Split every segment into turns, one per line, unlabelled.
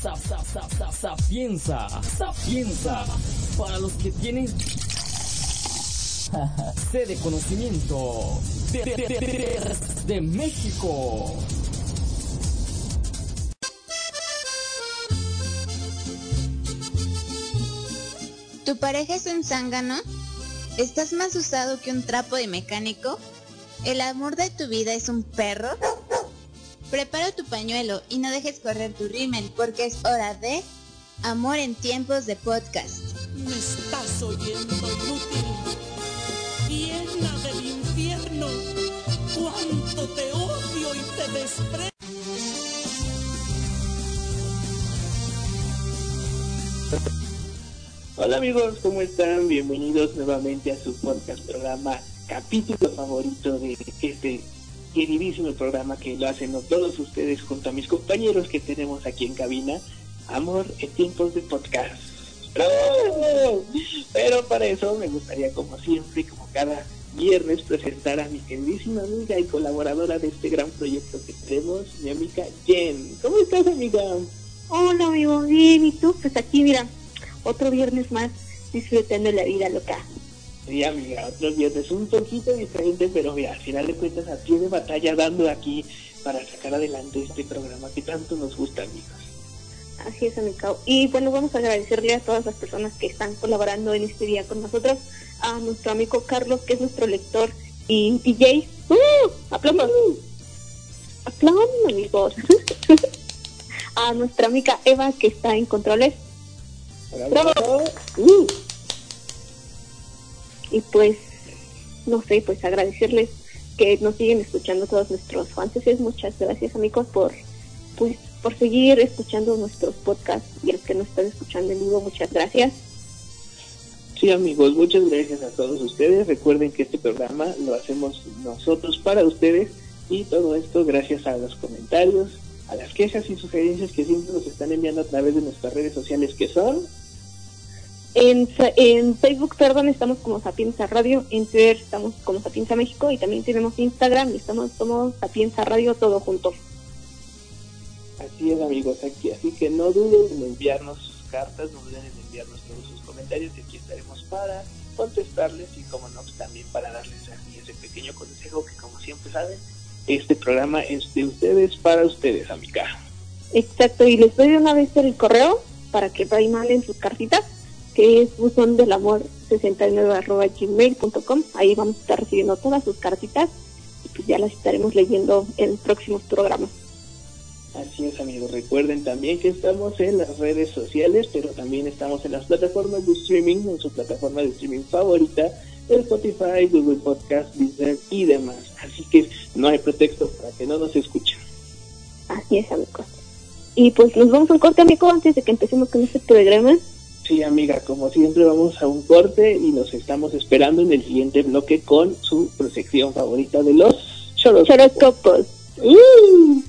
Sapienza, sapienza, para los que tienen conocimiento de, de, de México.
¿Tu pareja es un zángano? ¿Estás más usado que un trapo de mecánico? ¿El amor de tu vida es un perro? Prepara tu pañuelo y no dejes correr tu rímel porque es hora de Amor en tiempos de podcast.
Me estás oyendo inútil, llena del infierno, cuánto te odio y te desprecio.
Hola amigos, ¿cómo están? Bienvenidos nuevamente a su podcast programa, capítulo favorito de este queridísimo programa que lo hacen todos ustedes junto a mis compañeros que tenemos aquí en cabina, Amor en tiempos de podcast. ¡Bravo! Pero para eso me gustaría como siempre, como cada viernes, presentar a mi queridísima amiga y colaboradora de este gran proyecto que tenemos, mi amiga Jen. ¿Cómo estás amiga?
Hola amigo, bien, ¿y tú? Pues aquí mira, otro viernes más disfrutando la vida loca.
Sí, amiga, otro viernes un poquito diferente, pero mira, al final de cuentas a pie de batalla dando aquí para sacar adelante este programa que tanto nos gusta, amigos.
Así es, amiga. Y bueno, vamos a agradecerle a todas las personas que están colaborando en este día con nosotros, a nuestro amigo Carlos, que es nuestro lector y DJ. ¡Uh! ¡Aplausos! ¡Aplausos, amigos! a nuestra amiga Eva, que está en controles.
¡Bravo! Uh.
Y pues, no sé, pues agradecerles que nos siguen escuchando todos nuestros fans. Muchas gracias, amigos, por pues por seguir escuchando nuestros podcasts y los que nos están escuchando en vivo, muchas gracias.
Sí, amigos, muchas gracias a todos ustedes. Recuerden que este programa lo hacemos nosotros para ustedes y todo esto gracias a los comentarios, a las quejas y sugerencias que siempre nos están enviando a través de nuestras redes sociales que son
en, en Facebook, perdón, estamos como Sapienza Radio, en Twitter estamos como Sapienza México y también tenemos Instagram y estamos como Sapienza Radio todo junto.
Así es amigos, aquí, así que no duden en enviarnos sus cartas, no duden en enviarnos todos sus comentarios y aquí estaremos para contestarles y como no, pues, también para darles aquí ese pequeño consejo que como siempre saben, este programa es de ustedes para ustedes, amiga.
Exacto, y les doy de una vez el correo para que ahí manden sus cartitas que es buzón del amor 69 arroba gmail.com. Ahí vamos a estar recibiendo todas sus cartitas y pues ya las estaremos leyendo en próximos programas.
Así es, amigos. Recuerden también que estamos en las redes sociales, pero también estamos en las plataformas de streaming, en su plataforma de streaming favorita, Spotify, Google Podcast, Deezer y demás. Así que no hay pretexto para que no nos escuchen.
Así es, amigos. Y pues nos vamos al corte, amigo, antes de que empecemos con este programa.
Sí, amiga, como siempre vamos a un corte y nos estamos esperando en el siguiente bloque con su sección favorita de los
choroscopos.
¡Uh!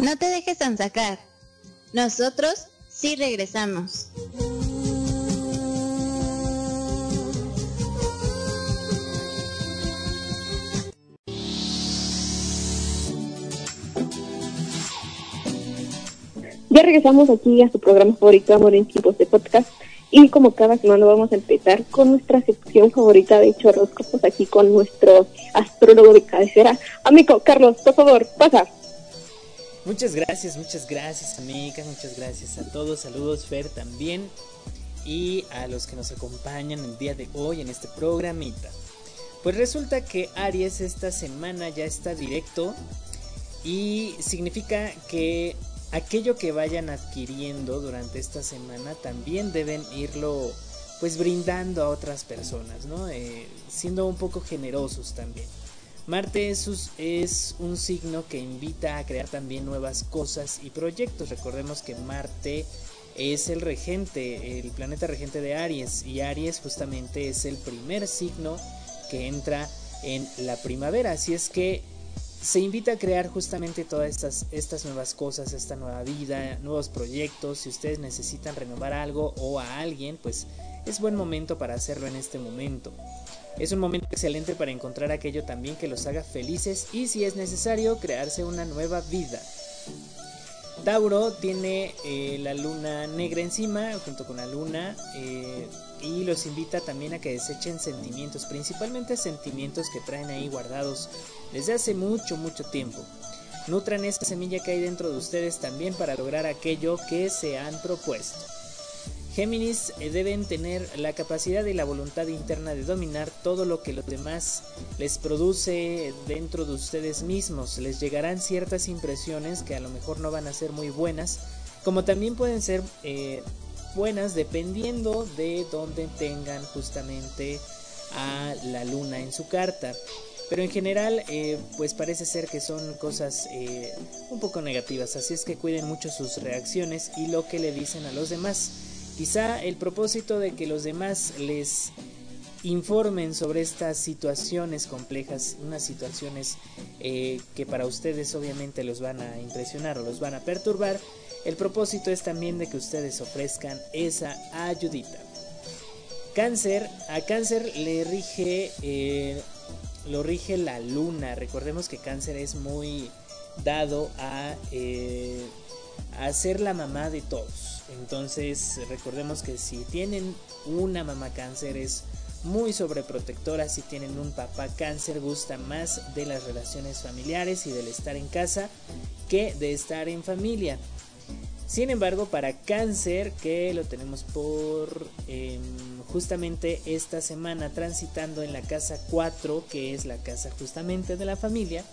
No te dejes sacar. Nosotros sí regresamos.
Ya regresamos aquí a su programa favorito, Amor en Tiempos de Podcast. Y como cada semana vamos a empezar con nuestra sección favorita de chorroscopos aquí con nuestro astrólogo de cabecera. Amigo Carlos, por favor, pasa.
Muchas gracias, muchas gracias, amiga. Muchas gracias a todos. Saludos, Fer, también. Y a los que nos acompañan el día de hoy en este programita. Pues resulta que Aries esta semana ya está directo. Y significa que aquello que vayan adquiriendo durante esta semana también deben irlo pues brindando a otras personas, ¿no? Eh, siendo un poco generosos también. Marte es, es, un signo que invita a crear también nuevas cosas y proyectos. Recordemos que Marte es el regente, el planeta regente de Aries y Aries justamente es el primer signo que entra en la primavera. Así es que se invita a crear justamente todas estas, estas nuevas cosas, esta nueva vida, nuevos proyectos. Si ustedes necesitan renovar algo o a alguien, pues es buen momento para hacerlo en este momento. Es un momento excelente para encontrar aquello también que los haga felices y si es necesario crearse una nueva vida. Tauro tiene eh, la luna negra encima junto con la luna eh, y los invita también a que desechen sentimientos, principalmente sentimientos que traen ahí guardados desde hace mucho, mucho tiempo. Nutran esta semilla que hay dentro de ustedes también para lograr aquello que se han propuesto. Géminis eh, deben tener la capacidad y la voluntad interna de dominar todo lo que los demás les produce dentro de ustedes mismos. Les llegarán ciertas impresiones que a lo mejor no van a ser muy buenas, como también pueden ser eh, buenas dependiendo de dónde tengan justamente a la luna en su carta. Pero en general, eh, pues parece ser que son cosas un poco negativas, así es que cuiden mucho sus reacciones y lo que le dicen a los demás. Quizá el propósito de que los demás les informen sobre estas situaciones complejas, unas situaciones eh, que para ustedes obviamente los van a impresionar o los van a perturbar, el propósito es también de que ustedes ofrezcan esa ayudita. Cáncer, a cáncer le rige, eh, lo rige la luna. Recordemos que cáncer es muy dado a, eh, a ser la mamá de todos. Entonces recordemos que si tienen una mamá cáncer es muy sobreprotectora, si tienen un papá cáncer gusta más de las relaciones familiares y del estar en casa que de estar en familia. Sin embargo, para cáncer, que lo tenemos por em, justamente esta semana transitando en la casa 4, que es la casa justamente de la familia,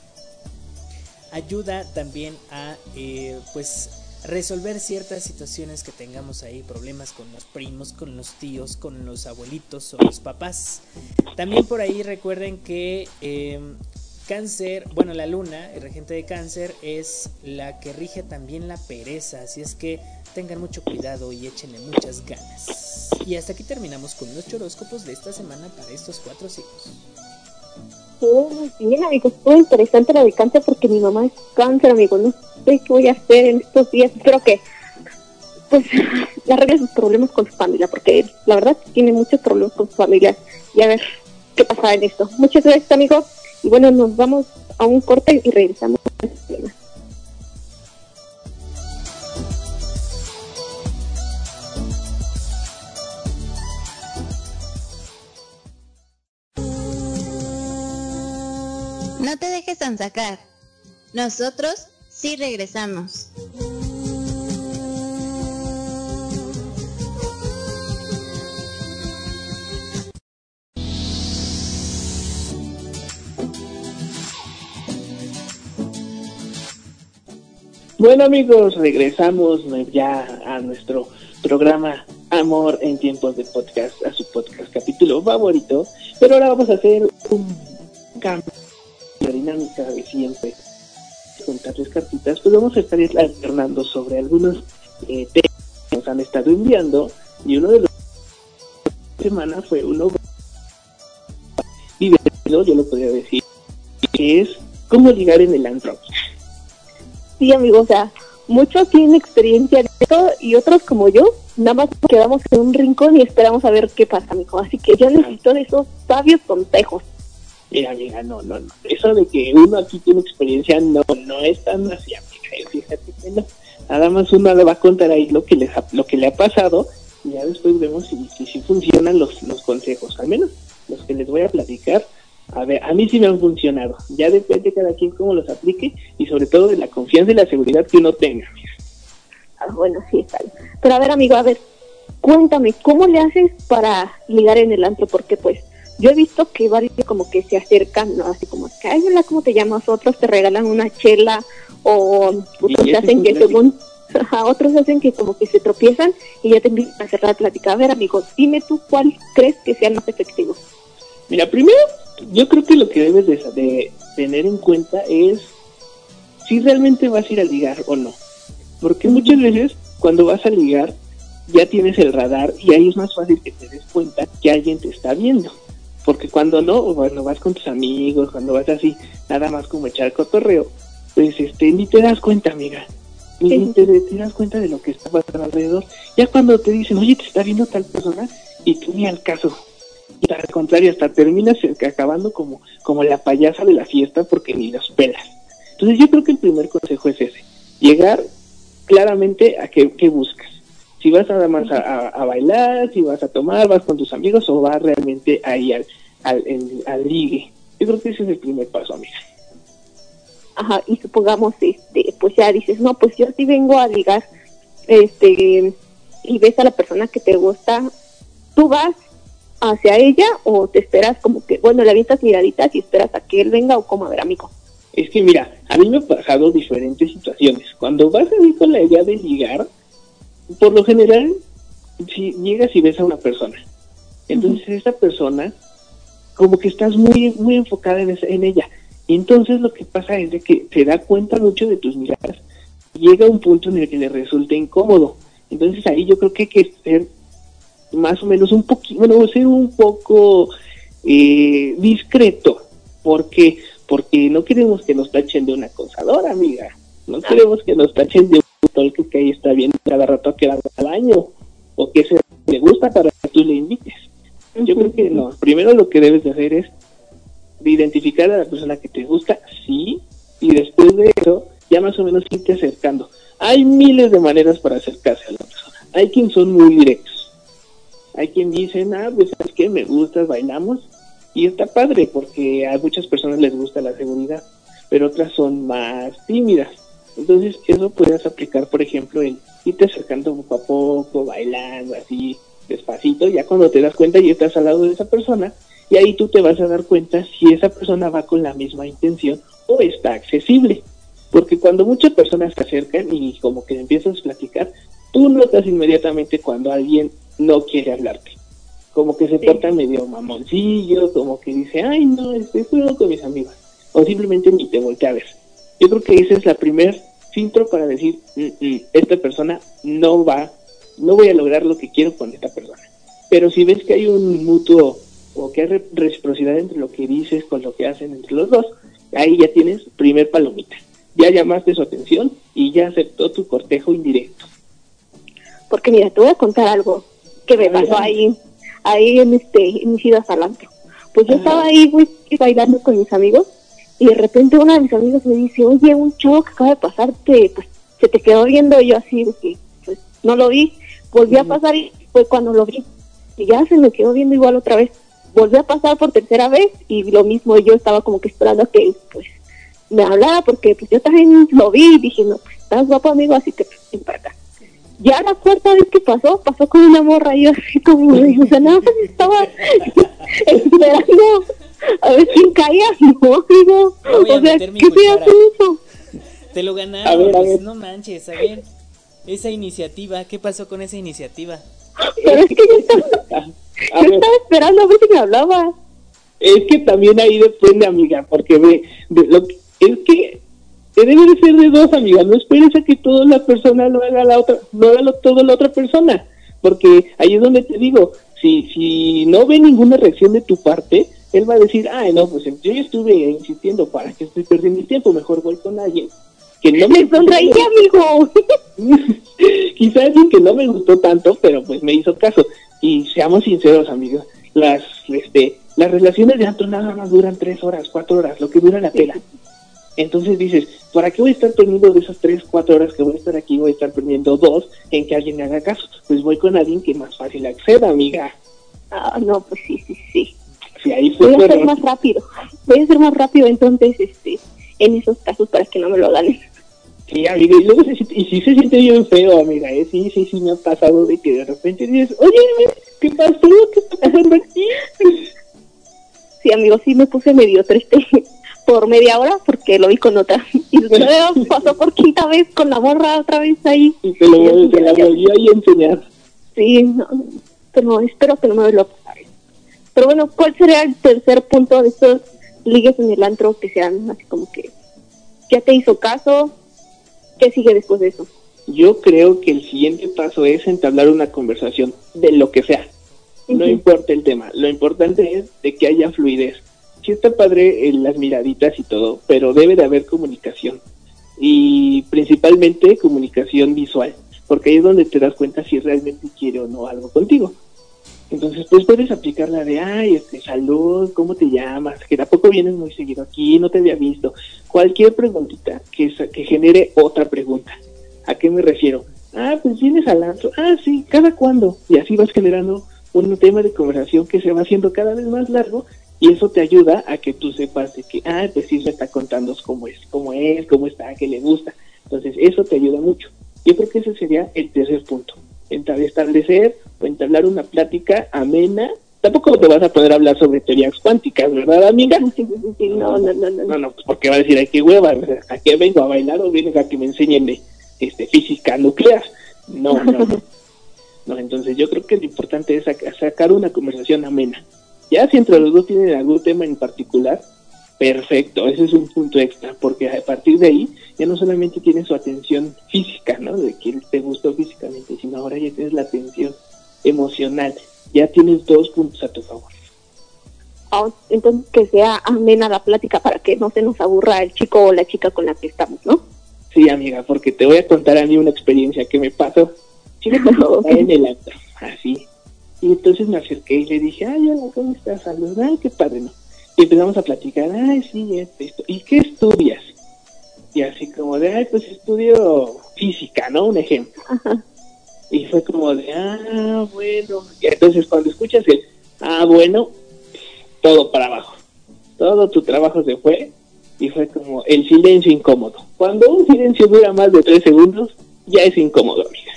ayuda también a eh, pues resolver ciertas situaciones que tengamos ahí, problemas con los primos, con los tíos, con los abuelitos o los papás. También por ahí recuerden que em, cáncer, bueno, la luna, el regente de cáncer, es la que rige también la pereza, así es que tengan mucho cuidado y échenle muchas ganas. Y hasta aquí terminamos con los choróscopos de esta semana para estos cuatro signos.
muy bien, amigos. Muy interesante la de cáncer porque mi mamá es cáncer, amigo. No sé qué voy a hacer en estos días. Espero que, pues, arregle sus problemas con su familia, porque la verdad tiene muchos problemas con su familia. Y a ver qué pasa en esto. Muchas gracias, amigos. Y bueno, nos vamos a un corte y regresamos a este tema.
No te dejes sacar. Nosotros sí regresamos.
Bueno amigos, regresamos ya a nuestro programa Amor en tiempos de podcast, a su podcast capítulo favorito, pero ahora vamos a hacer un cambio de dinámica de siempre. Contarles cartitas, pues vamos a estar alternando sobre algunos eh, temas que nos han estado enviando. Y uno de los semana fue uno divertido, yo lo podría decir, que es cómo ligar en el antro.
Sí, amigos, o sea, muchos tienen experiencia de esto y otros como yo, nada más quedamos en un rincón y esperamos a ver qué pasa, amigo. Así que yo necesito de esos sabios consejos.
Mira, amiga, no, no, no. Eso de que uno aquí tiene experiencia, no, no es tan así, amiga. Fíjate que no. Nada más uno le va a contar ahí lo que, les lo que le ha pasado y ya después vemos si, si, funcionan los, los consejos. Al menos los que les voy a platicar. A ver, a mí sí me han funcionado. Ya depende cada quien cómo los aplique y sobre todo de la confianza y la seguridad que uno tenga.
Ah, bueno, sí, está bien. Pero a ver, amigo, a ver, cuéntame, ¿cómo le haces para ligar en el antro? Porque pues yo he visto que varios como que se acercan, ¿no? Así como que, ay, hola, ¿cómo te llamas? Otros te regalan una chela o otros hacen que según, a otros hacen que como que se tropiezan y ya te invitan a cerrar la plática. A ver, amigo, dime tú cuál crees que sea más efectivo.
Mira, primero, yo creo que lo que debes de, de tener en cuenta es si realmente vas a ir a ligar o no. Porque muchas veces cuando vas a ligar ya tienes el radar y ahí es más fácil que te des cuenta que alguien te está viendo porque cuando no, bueno, vas con tus amigos, cuando vas así, nada más como echar cotorreo, pues este, ni te das cuenta, amiga, ni te, das cuenta de lo que está pasando alrededor. Ya cuando te dicen, oye, te está viendo tal persona, y tú ni al caso. Y al contrario, hasta terminas acabando como, como la payasa de la fiesta porque ni los pelas. Entonces yo creo que el primer consejo es ese, llegar claramente a qué, qué buscas. Si vas nada más a, a, bailar, si vas a tomar, vas con tus amigos o vas realmente ahí al, al, al ligue. Yo creo que ese es el primer paso, amiga.
Ajá, y supongamos, este, pues ya dices, no, pues yo sí vengo a ligar, este, y ves a la persona que te gusta, tú vas hacia ella o te esperas como que, bueno, le avientas miraditas y esperas a que él venga o como a ver, amigo.
Es que mira, a mí me han pasado diferentes situaciones. Cuando vas a ir con la idea de ligar, por lo general, si llegas y ves a una persona, entonces esa persona, como que estás muy, muy enfocada en, esa, en ella. Y entonces lo que pasa es de que se da cuenta mucho de tus miradas. Llega un punto en el que le resulta incómodo. Entonces ahí yo creo que hay que ser más o menos un poquito, bueno, ser un poco eh, discreto. porque Porque no queremos que nos tachen de una acosadora, amiga. No queremos que nos tachen de un talk que ahí está viendo cada rato que va al baño. O que se le gusta para que tú le invites. Yo creo que no. Primero lo que debes de hacer es de identificar a la persona que te gusta, sí, y después de eso ya más o menos irte acercando. Hay miles de maneras para acercarse a la persona. Hay quien son muy directos. Hay quien dicen, ah, pues es que me gustas, bailamos. Y está padre porque a muchas personas les gusta la seguridad, pero otras son más tímidas. Entonces eso puedes aplicar, por ejemplo, en irte acercando poco a poco, bailando así, despacito. Ya cuando te das cuenta y estás al lado de esa persona, y ahí tú te vas a dar cuenta si esa persona va con la misma intención o está accesible. Porque cuando muchas personas se acercan y como que empiezas a platicar, tú notas inmediatamente cuando alguien no quiere hablarte. Como que se porta medio mamoncillo, como que dice, ay no, estoy juego con mis amigos. O simplemente ni te voltea a ver. Yo creo que ese es la primer filtro para decir, mm, mm, esta persona no va, no voy a lograr lo que quiero con esta persona. Pero si ves que hay un mutuo o que hay reciprocidad entre lo que dices con lo que hacen entre los dos, ahí ya tienes primer palomita. Ya llamaste su atención y ya aceptó tu cortejo indirecto.
Porque mira, te voy a contar algo que me pasó ahí, ahí en este, en mis idas al antro. Pues yo estaba ahí, güey, bailando con mis amigos y de repente uno de mis amigos me dice, oye, un chavo que acaba de pasarte, pues se te quedó viendo y yo así, que pues no lo vi, volví a pasar y fue cuando lo vi. Y ya se me quedó viendo igual otra vez volvió a pasar por tercera vez y lo mismo yo estaba como que esperando que pues me hablara porque pues yo también lo vi y dije, no, pues estás guapo amigo, así que pues, para acá. Ya la cuarta vez que pasó, pasó con una morra y yo así como, o sea, nada más estaba esperando a ver quién caía, no, digo, o sea, ¿qué se hace eso?
Te lo ganaron, pues no manches, a ver, esa iniciativa, ¿qué pasó con esa iniciativa?
Pero es que yo estaba, yo estaba esperando a ver si me hablaba.
Es que también ahí depende, amiga, porque ve, de lo que, es que debe de ser de dos, amiga. No esperes a que toda la persona lo haga la otra, no haga todo la otra persona, porque ahí es donde te digo, si si no ve ninguna reacción de tu parte, él va a decir, ay, no, pues yo ya estuve insistiendo para que estoy perdiendo mi tiempo, mejor voy con alguien que no
me sonreí, amigo.
Quizás alguien que no me gustó tanto, pero pues me hizo caso. Y seamos sinceros, amigos, las este las relaciones de antro nada más duran tres horas, cuatro horas, lo que dura la pela. Entonces dices, ¿para qué voy a estar perdiendo de esas tres, cuatro horas que voy a estar aquí? Voy a estar perdiendo dos en que alguien me haga caso. Pues voy con alguien que más fácil acceda, amiga.
Ah, no, pues sí, sí, sí.
Sí, ahí fue
voy a ser más rápido. Voy a ser más rápido entonces, este, en esos casos para que no me lo dan.
Sí, amiga, y luego se, y sí se siente bien feo, amiga, ¿eh? sí, sí, sí me ha pasado de que de repente dices, oye, ¿qué pasó? ¿Qué está pasando aquí?
Sí, amigo, sí me puse medio triste por media hora porque lo vi con otra. Y luego pasó por quinta vez con la morra otra vez ahí.
Y te lo voy a volví ahí a enseñar.
Sí, no, pero espero que no me lo a pasar. Pero bueno, ¿cuál sería el tercer punto de estos ligues en el antro que sean así como que ya te hizo caso, ¿Qué sigue después de eso?
Yo creo que el siguiente paso es entablar una conversación de lo que sea. No importa el tema, lo importante es de que haya fluidez. Sí está padre en las miraditas y todo, pero debe de haber comunicación. Y principalmente comunicación visual, porque ahí es donde te das cuenta si realmente quiere o no algo contigo. Entonces, pues puedes aplicar la de, ay, este, salud, ¿cómo te llamas? Que tampoco vienes muy seguido aquí, no te había visto. Cualquier preguntita que, que genere otra pregunta. ¿A qué me refiero? Ah, pues vienes al antro. Ah, sí, ¿cada cuándo? Y así vas generando un tema de conversación que se va haciendo cada vez más largo y eso te ayuda a que tú sepas de que, ah, pues sí, me está contando cómo es, cómo es, cómo está, qué le gusta. Entonces, eso te ayuda mucho. Yo creo que ese sería el tercer punto. Establecer o entablar una plática amena. Tampoco te vas a poder hablar sobre teorías cuánticas, ¿verdad, amiga?
no, no, no, no.
No, no, porque va a decir, ay, qué hueva, ¿a qué vengo a bailar o vienes a que me enseñen de este, física nuclear? No, no, no. no entonces yo creo que lo importante es sacar una conversación amena. Ya si entre los dos tienen algún tema en particular, perfecto, ese es un punto extra, porque a partir de ahí ya no solamente tienes su atención física, ¿no? De que te gustó físicamente, sino ahora ya tienes la atención emocional, ya tienes dos puntos a tu favor.
Oh, entonces que sea amena la plática para que no se nos aburra el chico o la chica con la que estamos, ¿no?
Sí, amiga, porque te voy a contar a mí una experiencia que me pasó. Sí, en el acto, así. Y entonces me acerqué y le dije, ay, hola, ¿cómo estás? Saludos, ay, qué padre, ¿no? Y empezamos a platicar, ay, sí, esto, ¿y qué estudias? Y así como de, ay, pues estudio física, ¿no? Un ejemplo. Y fue como de, ah, bueno. Y entonces cuando escuchas el, ah, bueno, todo para abajo. Todo tu trabajo se fue y fue como el silencio incómodo. Cuando un silencio dura más de tres segundos, ya es incómodo, amiga.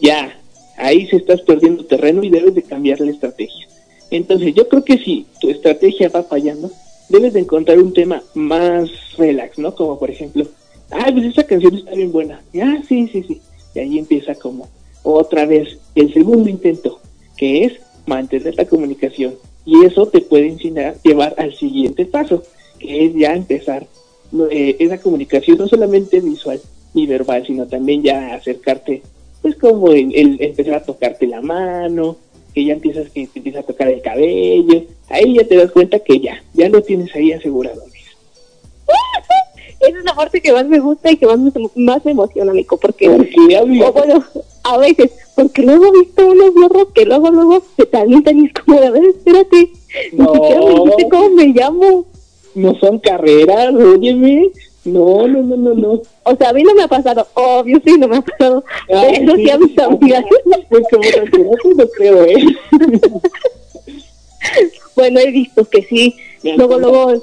Ya, ahí se estás perdiendo terreno y debes de cambiar la estrategia. Entonces yo creo que si tu estrategia va fallando, debes de encontrar un tema más relax, ¿no? Como por ejemplo, ah, pues esa canción está bien buena. Ah, sí, sí, sí. Y ahí empieza como otra vez el segundo intento, que es mantener la comunicación. Y eso te puede enseñar, llevar al siguiente paso, que es ya empezar eh, esa comunicación no solamente visual ni verbal, sino también ya acercarte pues como el, empezar a tocarte la mano, que ya empiezas que te empieza a tocar el cabello, ahí ya te das cuenta que ya, ya lo tienes ahí asegurado.
Esa es la parte que más me gusta y que más me, más me emociona, amigo, porque, bueno, a veces, porque luego he visto unos morros que luego, luego se calientan y es como, a ver, espérate, no. ni siquiera me dijiste cómo me llamo.
No son carreras, óyeme, no, no, no, no, no.
O sea, a mí no me ha pasado, obvio, sí, no me ha pasado. pero sí, a mis amigas.
Pues como no creo, ¿eh?
bueno, he visto que sí. Luego, luego,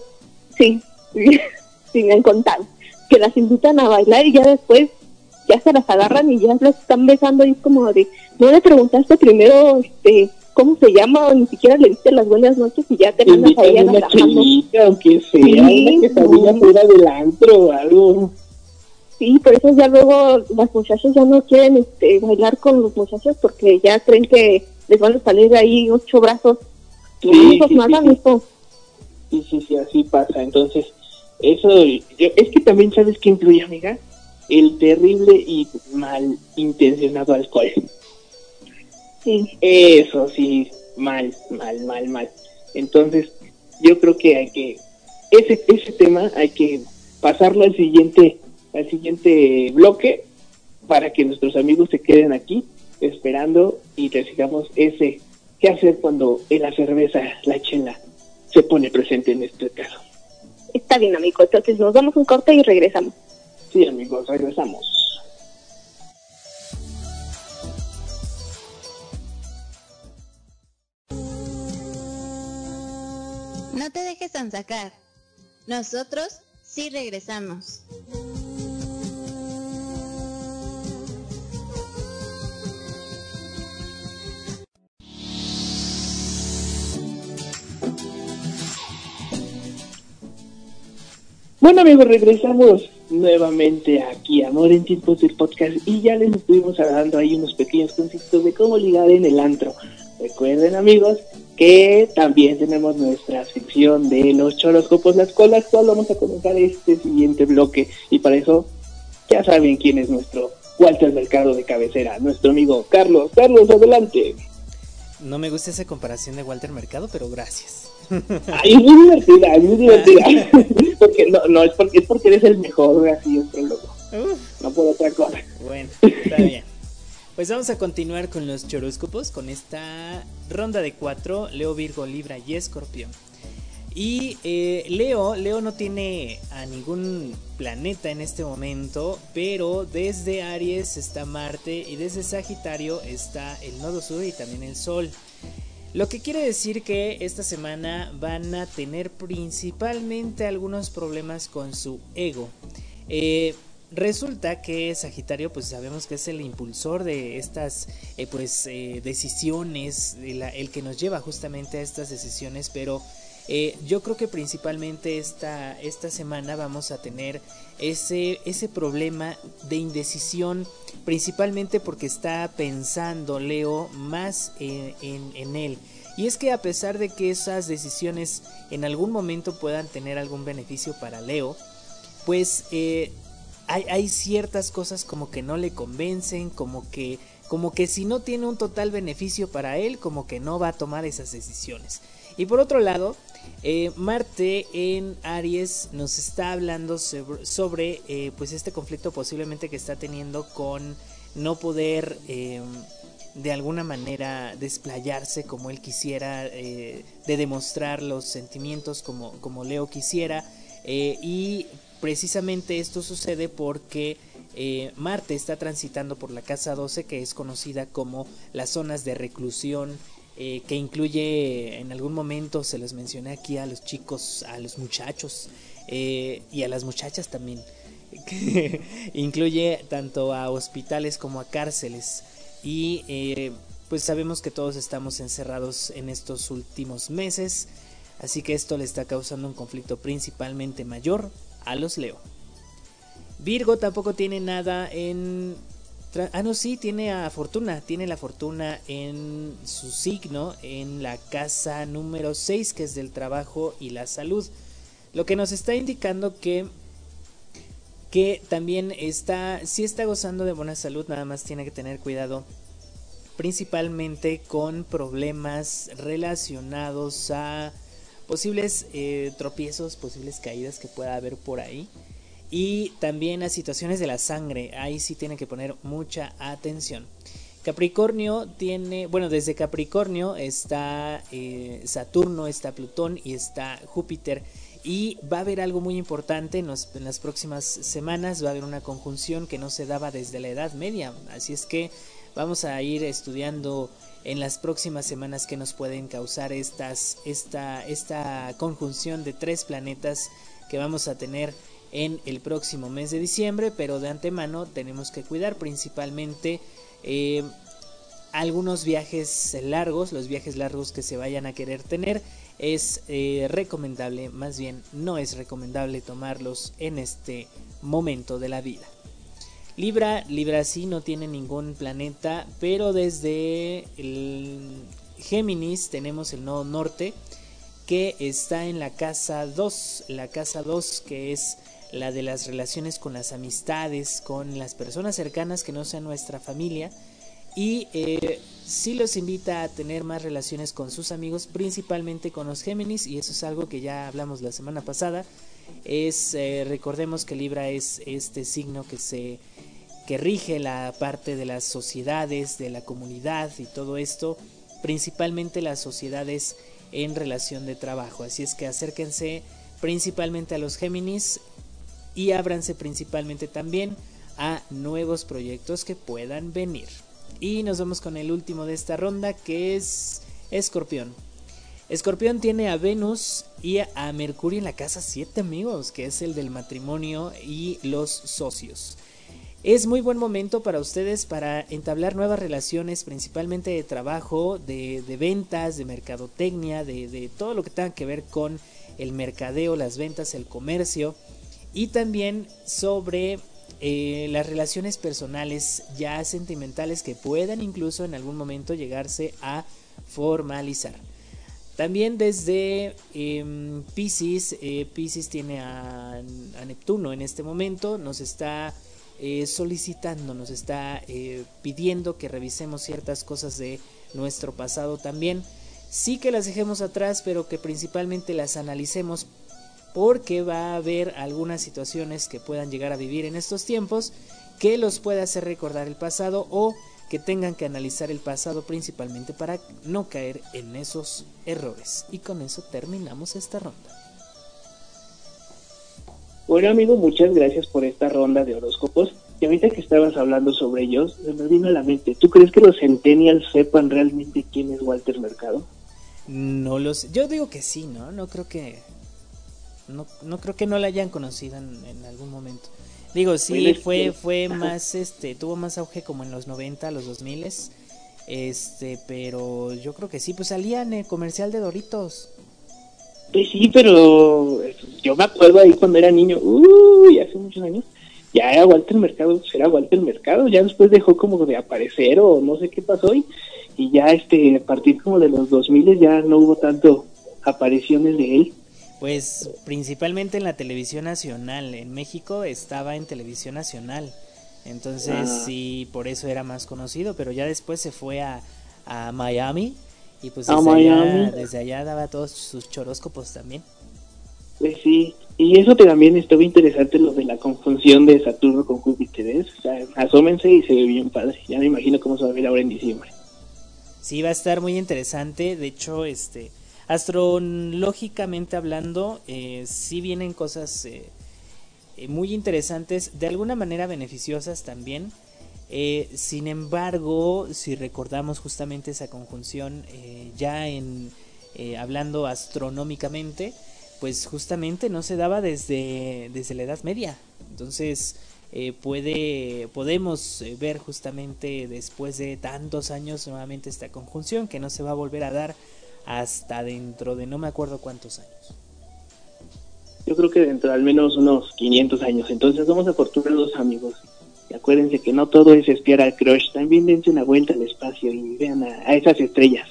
sí, sí, me han contado. Que las invitan a bailar y ya después ya se las agarran y ya las están besando y es como de, no le preguntaste primero, este, cómo se llama, o ni siquiera le diste las buenas noches y ya te mandas a ella
una chelita, aunque sea, sí, una quesadilla sí. fuera del antro o algo.
Sí, por eso ya luego las muchachas ya no quieren este, bailar con los muchachos porque ya creen que les van a salir ahí ocho brazos.
Sí, no, sí, sí, sí. sí, sí, así pasa. Entonces, eso, yo, es que también sabes que influye, amiga, el terrible y mal intencionado alcohol.
Sí.
Eso sí, mal, mal, mal, mal. Entonces, yo creo que hay que, ese, ese tema hay que pasarlo al siguiente, al siguiente bloque para que nuestros amigos se queden aquí esperando y recibamos ese qué hacer cuando en la cerveza, la chela, se pone presente en este caso.
Está bien, amigo. Entonces nos damos un corte y regresamos.
Sí, amigos, regresamos.
No te dejes sacar. Nosotros sí regresamos.
Bueno amigos, regresamos nuevamente aquí Amor en Tiempos del Podcast y ya les estuvimos dando ahí unos pequeños conceptos de cómo ligar en el antro. Recuerden amigos que también tenemos nuestra sección de los choroscopos, las colas, cual vamos a comenzar este siguiente bloque y para eso ya saben quién es nuestro Walter Mercado de cabecera, nuestro amigo Carlos. Carlos, adelante.
No me gusta esa comparación de Walter Mercado, pero gracias.
Ay, es muy divertida, es muy divertida. porque no, no es porque es porque eres el mejor, así es loco. No por otra cosa.
Bueno, está bien. Pues vamos a continuar con los choróscopos, con esta ronda de cuatro, Leo, Virgo, Libra y Escorpión. Y eh, Leo, Leo no tiene a ningún planeta en este momento, pero desde Aries está Marte y desde Sagitario está el nodo sur y también el Sol. Lo que quiere decir que esta semana van a tener principalmente algunos problemas con su ego. Eh, resulta que Sagitario, pues sabemos que es el impulsor de estas eh, pues, decisiones, el que nos lleva justamente a estas decisiones, pero eh, yo creo que principalmente esta, esta semana vamos a tener ese, ese problema de indecisión, principalmente porque está pensando Leo más en, él. Y es que a pesar de que esas decisiones en algún momento puedan tener algún beneficio para Leo, pues eh, hay, ciertas cosas como que no le convencen, como que, como que si no tiene un total beneficio para él, como que no va a tomar esas decisiones. Y por otro lado, eh, Marte en Aries nos está hablando sobre, eh, pues este conflicto posiblemente que está teniendo con no poder eh, de alguna manera desplayarse como él quisiera, de demostrar los sentimientos como, como Leo quisiera. y precisamente esto sucede porque Marte está transitando por la casa 12 que es conocida como las zonas de reclusión eh, que incluye en algún momento se les mencioné aquí a los chicos, a los muchachos eh, y a las muchachas también. Incluye tanto a hospitales como a cárceles y eh, pues sabemos que todos estamos encerrados en estos últimos meses, así que esto le está causando un conflicto principalmente mayor a los Leo. Virgo tampoco tiene nada en Ah, no, sí, tiene a Fortuna. Tiene la Fortuna en su signo, en la casa número 6, que es del trabajo y la salud. Lo que nos está indicando que que también está, si está gozando de buena salud, nada más tiene que tener cuidado principalmente con problemas relacionados a posibles eh, tropiezos, posibles caídas que pueda haber por ahí. Y también a situaciones de la sangre, ahí sí tiene que poner mucha atención. Capricornio tiene, bueno, desde Capricornio está eh, Saturno, está Plutón y está Júpiter. Y va a haber algo muy importante en, las próximas semanas, va a haber una conjunción que no se daba desde la Edad Media. Así es que vamos a ir estudiando en las próximas semanas que nos pueden causar esta, esta conjunción de tres planetas que vamos a tener en el próximo mes de diciembre, pero de antemano tenemos que cuidar principalmente eh, algunos viajes largos, los viajes largos que se vayan a querer tener. Es eh, recomendable, más bien no es recomendable tomarlos en este momento de la vida. Libra, Libra sí no tiene ningún planeta, pero desde el Géminis tenemos el nodo norte que está en la casa 2, la casa 2 que es la de las relaciones con las amistades, con las personas cercanas que no sean nuestra familia. Y eh, sí los invita a tener más relaciones con sus amigos, principalmente con los Géminis, y eso es algo que ya hablamos la semana pasada. Es, eh, recordemos que Libra es este signo que se que rige la parte de las sociedades, de la comunidad y todo esto, principalmente las sociedades en relación de trabajo. Así es que acérquense principalmente a los Géminis y ábranse principalmente también a nuevos proyectos que puedan venir. Y nos vamos con el último de esta ronda que es Escorpión. Escorpión tiene a Venus y a Mercurio en la casa 7 amigos, que es el del matrimonio y los socios. Es muy buen momento para ustedes para entablar nuevas relaciones, principalmente de trabajo, de, ventas, de mercadotecnia, de, de todo lo que tenga que ver con el mercadeo, las ventas, el comercio y también sobre eh, las relaciones personales ya sentimentales que puedan incluso en algún momento llegarse a formalizar. También desde eh, Pisces, eh, Pisces tiene a, Neptuno en este momento, nos está eh, solicitando, nos está pidiendo que revisemos ciertas cosas de nuestro pasado también. Sí que las dejemos atrás, pero que principalmente las analicemos porque va a haber algunas situaciones que puedan llegar a vivir en estos tiempos que los pueda hacer recordar el pasado o que tengan que analizar el pasado principalmente para no caer en esos errores. Y con eso terminamos esta ronda.
Bueno amigo, muchas gracias por esta ronda de horóscopos. Y ahorita que estabas hablando sobre ellos, me vino a la mente, ¿tú crees que los centennials sepan realmente quién es Walter Mercado?
No los, yo digo que sí, ¿no? No creo que, no, no creo que no la hayan conocido en, en algún momento. Digo, sí, fue, fue más, este, tuvo más auge como en los 90, los 2000 este, pero yo creo que sí, pues salía en el comercial de Doritos.
Pues sí, pero yo me acuerdo ahí cuando era niño, uy, hace muchos años, ya era Walter Mercado, pues era Walter Mercado, ya después dejó como de aparecer o no sé qué pasó y, y ya este, a partir como de los 2000 ya no hubo tanto apariciones de él.
Pues principalmente en la televisión nacional. En México estaba en televisión nacional. Entonces
Ah.
sí, por eso era más conocido. Pero ya después se fue a, a Miami. Y pues
A
desde allá,
Miami.
desde allá daba todos sus choróscopos también.
Pues sí, y eso también estuvo interesante lo de la conjunción de Saturno con Júpiter, ¿eh? o sea, asómense y se ve bien padre, ya me imagino cómo se va a ver ahora en diciembre.
Sí, va a estar muy interesante. De hecho, este, astrológicamente hablando, eh, sí vienen cosas eh, eh, muy interesantes, de alguna manera beneficiosas también. Eh, sin embargo, si recordamos justamente esa conjunción eh, ya en eh, hablando astronómicamente, pues justamente no se daba desde, desde la Edad Media. Entonces, eh, puede, podemos eh, ver justamente después de tantos años nuevamente esta conjunción que no se va a volver a dar hasta dentro de no me acuerdo cuántos años.
Yo creo que dentro de al menos unos 500 años, entonces somos afortunados amigos. Y acuérdense que no todo es espiar al crush, también dense una vuelta al espacio y vean a, a esas estrellas.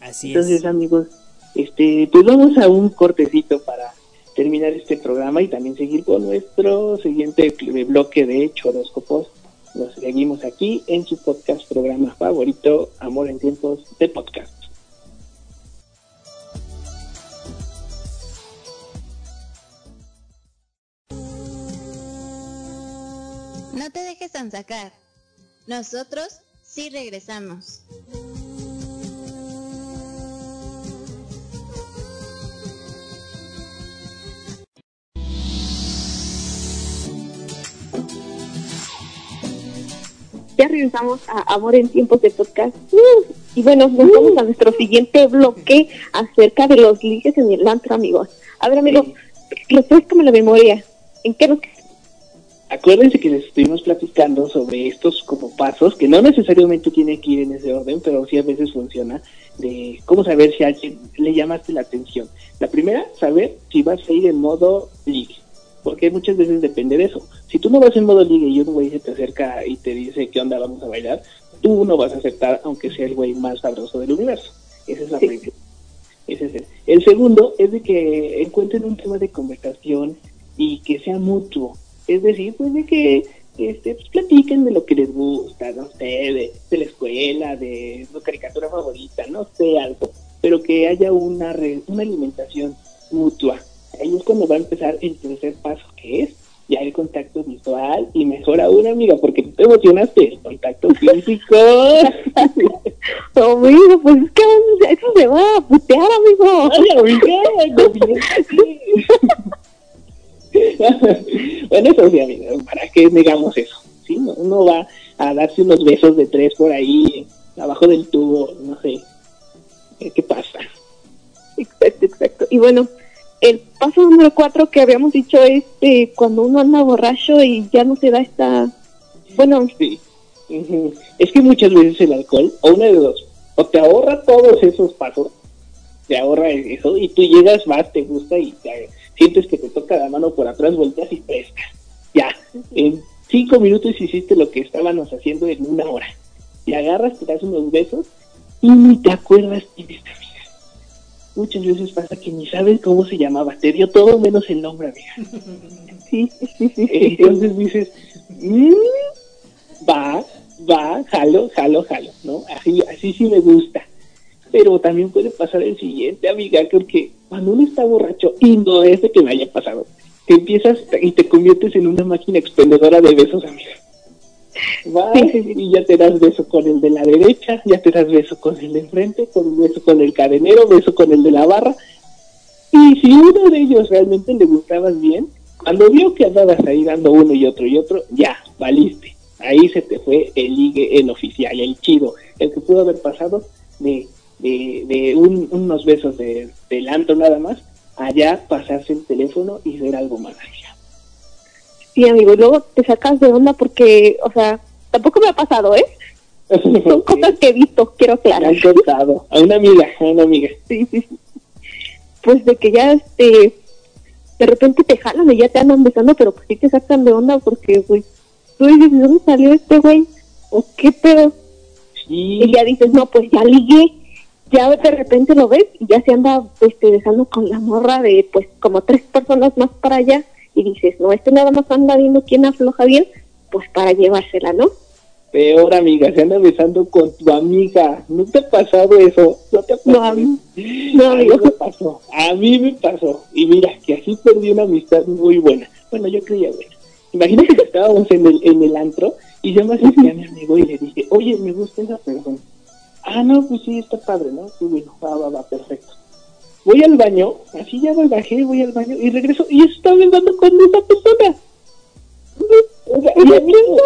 Así
Entonces
es.
amigos, este, pues vamos a un cortecito para terminar este programa y también seguir con nuestro siguiente bloque de choróscopos. Nos seguimos aquí en su podcast programa favorito, Amor en tiempos de podcast.
No te dejes sacar. Nosotros sí regresamos.
Ya regresamos a Amor en tiempos de podcast. Uh, y bueno, nos vamos a nuestro siguiente bloque acerca de los ligues en el antro, amigos. A ver, amigos, refrescame la memoria. ¿En qué nos
Acuérdense que les estuvimos platicando sobre estos como pasos, que no necesariamente tiene que ir en ese orden, pero sí a veces funciona, de cómo saber si a alguien le llamaste la atención. La primera, saber si vas a ir en modo ligue, porque muchas veces depende de eso. Si tú no vas en modo ligue y un güey se te acerca y te dice qué onda vamos a bailar, tú no vas a aceptar aunque sea el güey más sabroso del universo. Esa es la primera. Ese es el. el segundo es de que encuentren un tema de conversación y que sea mutuo. Es decir, pues de que este, pues, platiquen de lo que les gusta, no sé, de, de la escuela, de su caricatura favorita, no sé, algo. Pero que haya una, re- una alimentación mutua. Ahí es cuando va a empezar el tercer paso, que es ya el contacto visual y mejor aún, amiga, porque tú te emocionaste, el contacto físico.
Amigo, pues es que eso se va a putear, amigo.
Ay, amiga, no bien, sí. bueno, eso sí, amiga, ¿para qué negamos eso? ¿Sí? No- Uno va a darse unos besos de tres por ahí, abajo del tubo, no sé. ¿Qué, pasa?
Exacto, exacto. Y bueno, el paso número cuatro que habíamos dicho es eh, cuando uno anda borracho y ya no se da esta... Bueno,
Sí. Es que muchas veces el alcohol, o una de dos, o te ahorra todos esos pasos, te ahorra eso, y tú llegas más, te gusta y te- sientes que te toca la mano por atrás, volteas y pescas. Ya, en cinco minutos hiciste lo que estábamos haciendo en una hora. Te agarras, te das unos besos y ni te acuerdas quién es tu amiga. Muchas veces pasa que ni sabes cómo se llamaba, te dio todo menos el nombre, amiga.
sí, sí, sí.
Entonces dices, "Mm, va, va, jalo, jalo, jalo, ¿no? Así, así sí me gusta. Pero también puede pasar el siguiente, amiga, porque cuando uno está borracho, y no es de que me haya pasado, te empiezas y te conviertes en una máquina expendedora de besos, amiga. Vas y ya te das beso con el de la derecha, ya te das beso con el de enfrente, con beso con el cadenero, beso con el de la barra. Y si uno de ellos realmente le gustabas bien, cuando vio que andabas ahí dando uno y otro y otro, ya, valiste. Ahí se te fue el ligue, el oficial, el chido, el que pudo haber pasado de, de, de un- unos besos de, del antro nada más, allá pasarse el teléfono y ser algo más allá.
Sí, amigo, y luego te sacas de onda porque, o sea, tampoco me ha pasado, ¿eh? Son cosas que he visto, quiero
Me
aclarar.
han contado. A una amiga, a una amiga.
Sí, sí, sí. Pues de que ya, este, de repente te jalan y ya te andan besando, pero pues sí te sacan de onda porque, pues, tú dices, ¿de dónde salió este güey? ¿O qué pedo?
Sí,
Y ya dices, no, pues ya ligué. Ya de repente lo ves y ya se anda este, besando con la morra de, pues, como tres personas más para allá. Y dices, no, este nada más anda viendo quién afloja bien, pues para llevársela, ¿no?
peor amiga, se anda besando con tu amiga. ¿No te ha pasado eso? ¿No te ha pasado?
No, a mí- no,
a mí
amigo.
me pasó. A mí me pasó. Y mira, que así perdí una amistad muy buena. Bueno, yo creía buena. Imagínate que estábamos en el, en el antro y yo me acerqué a mi amigo y le dije, oye, me gusta esa persona. Ah, no, pues sí, está padre, ¿no? Sí, bueno, va, va, va, perfecto. Voy al baño, así ya me bajé, voy al baño y regreso y estaba hablando con esa persona. O sea, mi amigo,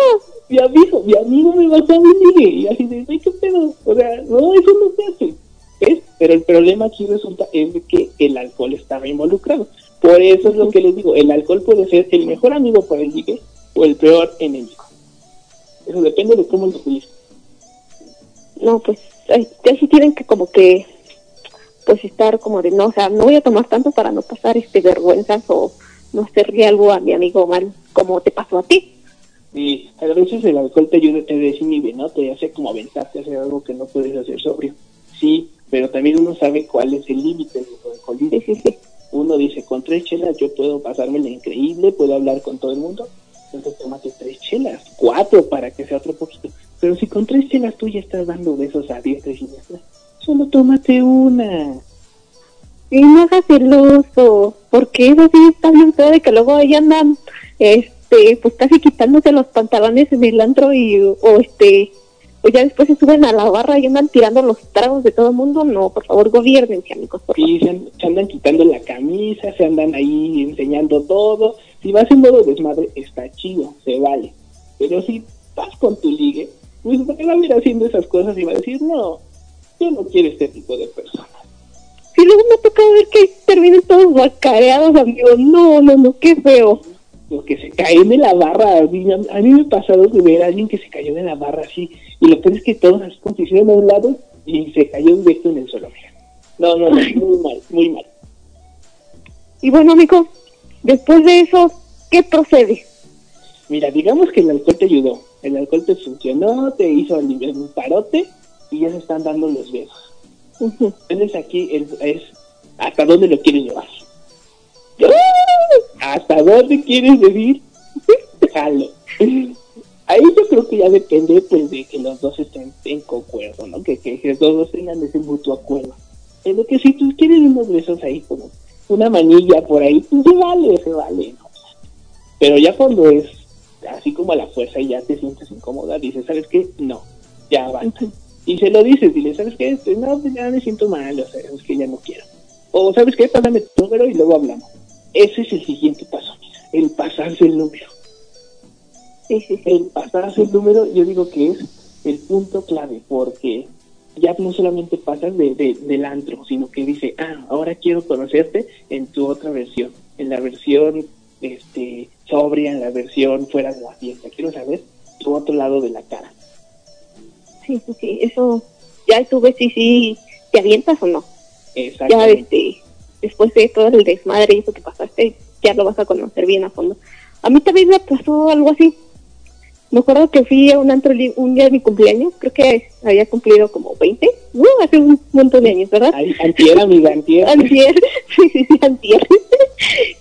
mi amigo, mi amigo me bajó a mi y así de, "Ay, ¿qué pedo? O sea, no, eso no se hace. ¿Ves? Pero el problema aquí resulta es que el alcohol estaba involucrado. Por eso es lo que les digo, el alcohol puede ser el mejor amigo para el ligue o el peor enemigo. Eso depende de cómo lo utilices.
No, pues, ahí ahí sí tienen que como que, pues estar como de, no, o sea, no voy a tomar tanto para no pasar este vergüenzas o no hacerle algo a mi amigo mal, como te pasó a ti.
Y a veces el alcohol te ayuda, te desinhibe, ¿no? Te hace como aventarte a hacer algo que no puedes hacer sobrio. Sí, pero también uno sabe cuál es el límite del alcoholismo.
Sí, sí, sí.
Uno dice, con tres chelas yo puedo pasármela increíble, puedo hablar con todo el mundo. Entonces tómate tres chelas, cuatro para que sea otro poquito. Pero si con tres chelas tú ya estás dando besos a diestra y siniestra, solo tómate una.
Y no hagas el uso, porque eso sí está bien feo de que luego ahí andan, este, pues casi quitándose los pantalones en el antro y, o este, o ya después se suben a la barra y andan tirando los tragos de todo el mundo. No, por favor, gobiernense, amigos, por favor.
Sí, se, an- se andan quitando la camisa, se andan ahí enseñando todo. Si vas en modo desmadre, está chido, se vale. Pero si vas con tu ligue, pues va a ir haciendo esas cosas y va a decir, no, yo no quiero este tipo de personas.
Sí, luego me ha tocado ver que terminan todos guacareados, amigos. No, no, no, qué feo.
Los que se caen de la barra, a mí, a mí me ha pasado de ver a alguien que se cayó de la barra así, y lo peor es que todos así como a un lado y se cayó directo en el suelo. mira. No, no, no, muy mal, muy mal.
Y bueno, amigo, después de eso, ¿qué procede?
Mira, digamos que el alcohol te ayudó, el alcohol te funcionó, te hizo aliviar un parote y ya se están dando los besos. Entonces aquí el- es hasta dónde lo quieres llevar. ¿Hasta dónde quieres decir? Jalo. Ahí yo creo que ya depende pues de que los dos estén en concuerdo, ¿no? Que, que, los dos tengan ese mutuo acuerdo. Es lo que si tú quieres unos besos ahí como una manilla por ahí, pues se vale, se vale, ¿no? Pero ya cuando es así como a la fuerza y ya te sientes incómoda, dices, ¿sabes qué? No, ya basta. Y se lo dices, dile, ¿sabes qué? Este, No, pues ya me siento mal, o sea, es que ya no quiero. O, ¿sabes qué? Pásame tu número y luego hablamos. Ese es el siguiente paso, el pasarse el número.
Sí, sí, sí.
El pasarse el número, yo digo que es el punto clave, porque ya no solamente pasas de, de- del antro, sino que dice, ah, ahora quiero conocerte en tu otra versión, en la versión este sobria, en la versión fuera de la fiesta. Quiero saber tu otro lado de la cara.
Sí, sí, sí. Eso, ya ves si sí te avientas o no. Ya,
Exactamente.
este, después de todo el desmadre y eso que pasaste, ya lo vas a conocer bien a fondo. A mí también me pasó algo así. Me acuerdo que fui a un antro un día de mi cumpleaños, creo que había cumplido como 20, uh, hace un montón de años, ¿verdad?
Antier, amiga, antier.
Antier, sí, sí, sí, antier.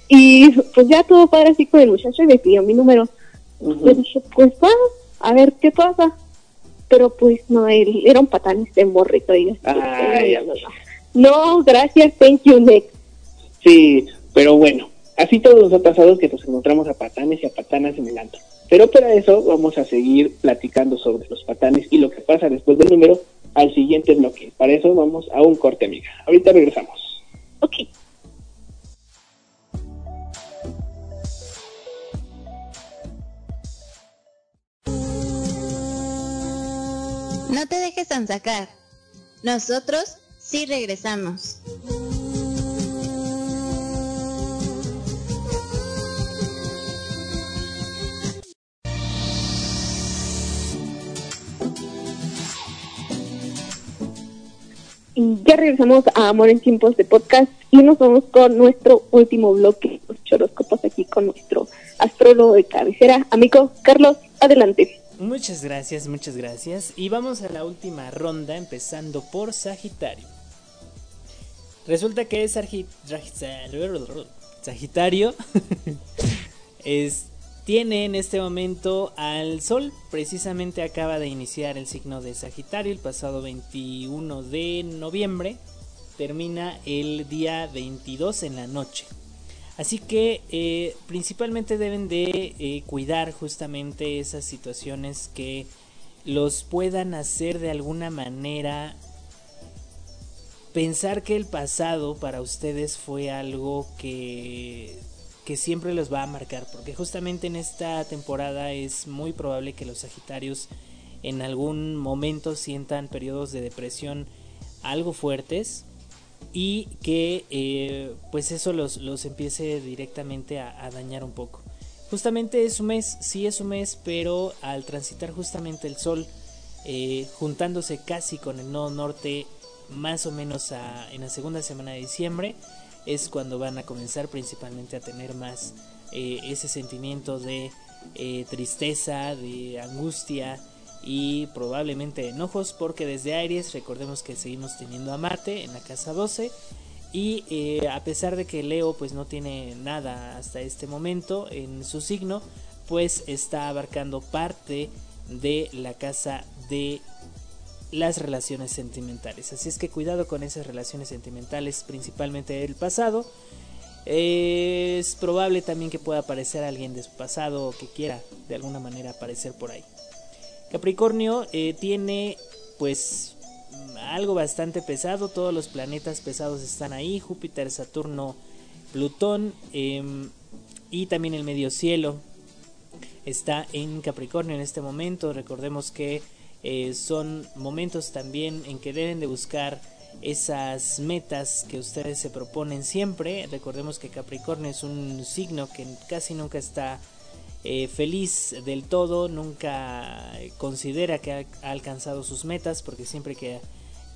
Y pues ya todo padre así con el muchacho y me pidió mi número.
Ujú.
Le dije, pues va, a ver qué pasa. Pero pues no, él era un patán este morrito. Y yo,
Ay,
no, no, no. No, gracias, thank you, next.
Sí, pero bueno, así todos nos ha pasado que nos encontramos a patanes y a patanas en el antro. Pero para eso vamos a seguir platicando sobre los patanes y lo que pasa después del número al siguiente bloque. Para eso vamos a un corte, amiga. Ahorita regresamos.
Ok.
No te dejes sacar. Nosotros sí regresamos.
Y ya regresamos a Amor en Tiempos de Podcast y nos vamos con nuestro último bloque, los choróscopos aquí con nuestro astrólogo de cabecera, amigo Carlos, adelante.
Muchas gracias, muchas gracias. Y vamos a la última ronda, empezando por Sagitario. Resulta que Sagitario es, tiene en este momento al Sol. Precisamente acaba de iniciar el signo de Sagitario el pasado 21 de noviembre. Termina el día 22 en la noche. Así que eh, principalmente deben de eh, cuidar justamente esas situaciones que los puedan hacer de alguna manera pensar que el pasado para ustedes fue algo que, que siempre los va a marcar, porque justamente en esta temporada es muy probable que los Sagitarios en algún momento sientan periodos de depresión algo fuertes y que eh, pues eso los, los, empiece directamente a, dañar un poco. Justamente es un mes, sí es un mes, pero al transitar justamente el sol, eh, juntándose casi con el nodo norte más o menos en la segunda semana de diciembre es cuando van a comenzar principalmente a tener más eh, ese sentimiento de eh, tristeza, de angustia y probablemente enojos porque desde Aries recordemos que seguimos teniendo a Marte en la casa 12 y eh, a pesar de que Leo pues no tiene nada hasta este momento en su signo pues está abarcando parte de la casa de las relaciones sentimentales. Así es que cuidado con esas relaciones sentimentales, principalmente del pasado. Es probable también que pueda aparecer alguien de su pasado o que quiera de alguna manera aparecer por ahí. Capricornio eh, tiene pues algo bastante pesado, todos los planetas pesados están ahí, Júpiter, Saturno, Plutón em, y también el medio cielo está en Capricornio en este momento. Recordemos que eh, son momentos también en que deben de buscar esas metas que ustedes se proponen siempre. Recordemos que Capricornio es un signo que casi nunca está eh, feliz del todo, nunca considera que ha, alcanzado sus metas, porque siempre que,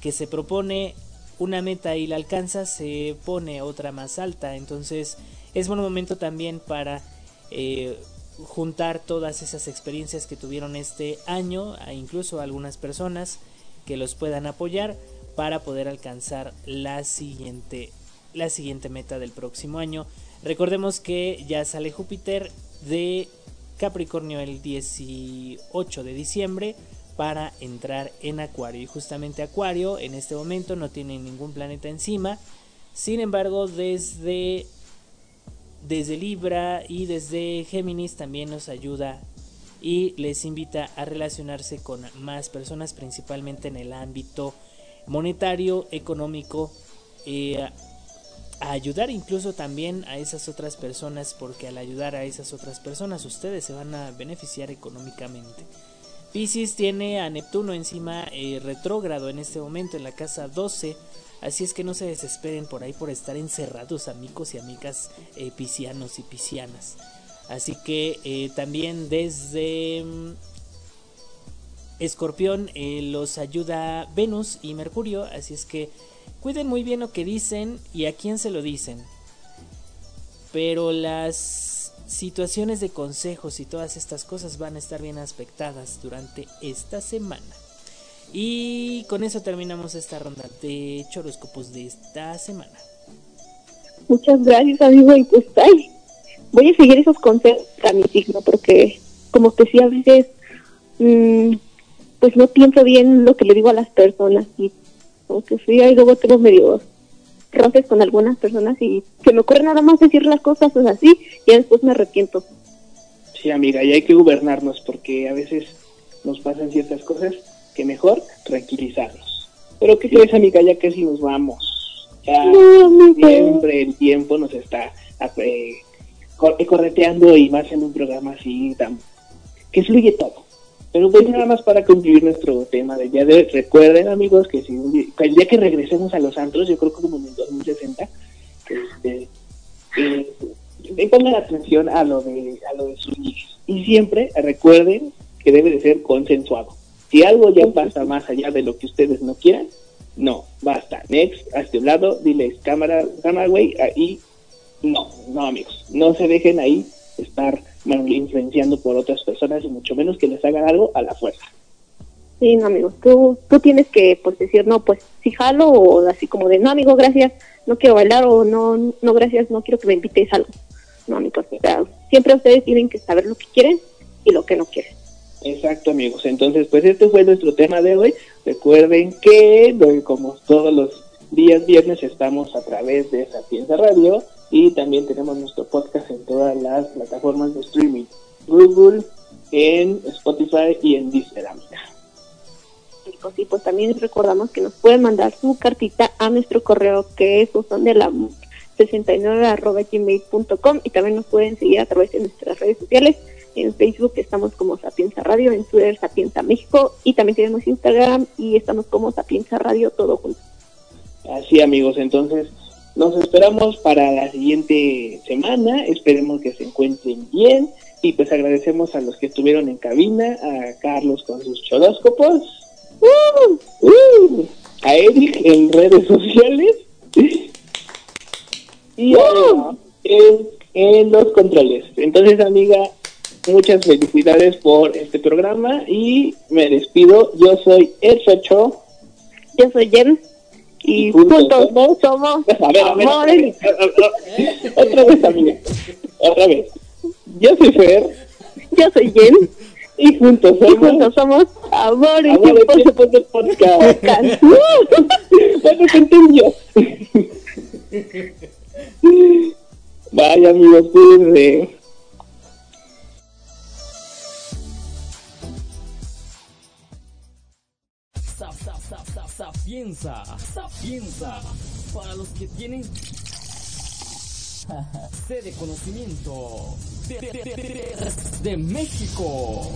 que, se propone una meta y la alcanza, se pone otra más alta. Entonces es buen momento también para eh, juntar todas esas experiencias que tuvieron este año, a incluso algunas personas que los puedan apoyar para poder alcanzar la siguiente, la siguiente meta del próximo año. Recordemos que ya sale Júpiter de Capricornio el 18 de diciembre para entrar en Acuario. Y justamente Acuario en este momento no tiene ningún planeta encima. Sin embargo, desde desde Libra y desde Géminis también nos ayuda y les invita a relacionarse con más personas, principalmente en el ámbito monetario, económico, eh, a ayudar incluso también a esas otras personas, porque al ayudar a esas otras personas ustedes se van a beneficiar económicamente. Pisces tiene a Neptuno encima eh, retrógrado en este momento en la casa 12 Así es que no se desesperen por ahí por estar encerrados amigos y amigas eh, piscianos y piscianas. Así que eh, también desde mm, Escorpión eh, los ayuda Venus y Mercurio. Así es que cuiden muy bien lo que dicen y a quién se lo dicen. Pero las situaciones de consejos y todas estas cosas van a estar bien aspectadas durante esta semana. Y con eso terminamos esta ronda de choróscopos de esta semana.
Muchas gracias, amigo. Y pues, ay, voy a seguir esos consejos a mi signo, porque, como te decía, a veces, mm, pues no pienso bien lo que le digo a las personas. Y como que sí, y luego tengo medio roces con algunas personas y se me ocurre nada más decir las cosas pues, así y después me arrepiento.
Sí, amiga, y hay que gobernarnos porque a veces nos pasan ciertas cosas que mejor tranquilizarnos. Pero ¿qué crees, amiga? Ya casi nos vamos. Ya siempre el tiempo nos está eh, correteando y más en un programa así tan, que fluye todo. Pero pues nada más para concluir nuestro tema del día de hoy. Recuerden, amigos, que si el día que regresemos a los antros, yo creo que como en el 2060, este, eh, pongan atención a lo de a lo de sus Y siempre recuerden que debe de ser consensuado. Si algo ya pasa más allá de lo que ustedes no quieran, no, basta. Next, a este lado, diles cámara, cámara, güey, ahí, no, no, amigos, no se dejen ahí estar influenciando por otras personas y mucho menos que les hagan algo a la fuerza.
Sí, no, amigo, tú, tú tienes que pues decir, no, pues si jalo o así como de, no, amigo, gracias, no quiero bailar o no, no, gracias, no quiero que me invites a algo. No, amigos, siempre ustedes tienen que saber lo que quieren y lo que no quieren.
Exacto, amigos. Entonces, pues este fue nuestro tema de hoy. Recuerden que, como todos los días viernes, estamos a través de Sapienza Radio y también tenemos nuestro podcast en todas las plataformas de streaming. Google, en Spotify y en Deezer,
Y pues también recordamos que nos pueden mandar su cartita a nuestro correo que es la 69 gmail.com y también nos pueden seguir a través de nuestras redes sociales. En Facebook estamos como Sapienza Radio, en Twitter Sapienza México y también tenemos Instagram y estamos como Sapienza Radio todo junto.
Así amigos, entonces nos esperamos para la siguiente semana, esperemos que se encuentren bien y pues agradecemos a los que estuvieron en cabina, a Carlos con sus chodóscopos, ¡Uh! ¡Uh! a Eric en redes sociales y a, en, los controles. Entonces amiga, muchas felicidades por este programa y me despido. Yo soy El Socho.
Yo soy Jen y juntos, somos, a ver, a ver, amores.
Otra vez, amiga. Otra vez. Yo soy Fer.
Yo soy Jen.
Y juntos somos,
y juntos somos amores.
Amores tiempos de podcast. bueno, entendió. Vaya, amigos, cuídense.
Sapienza, sapienza, para los que tienen sede conocimiento de, de, de, de México.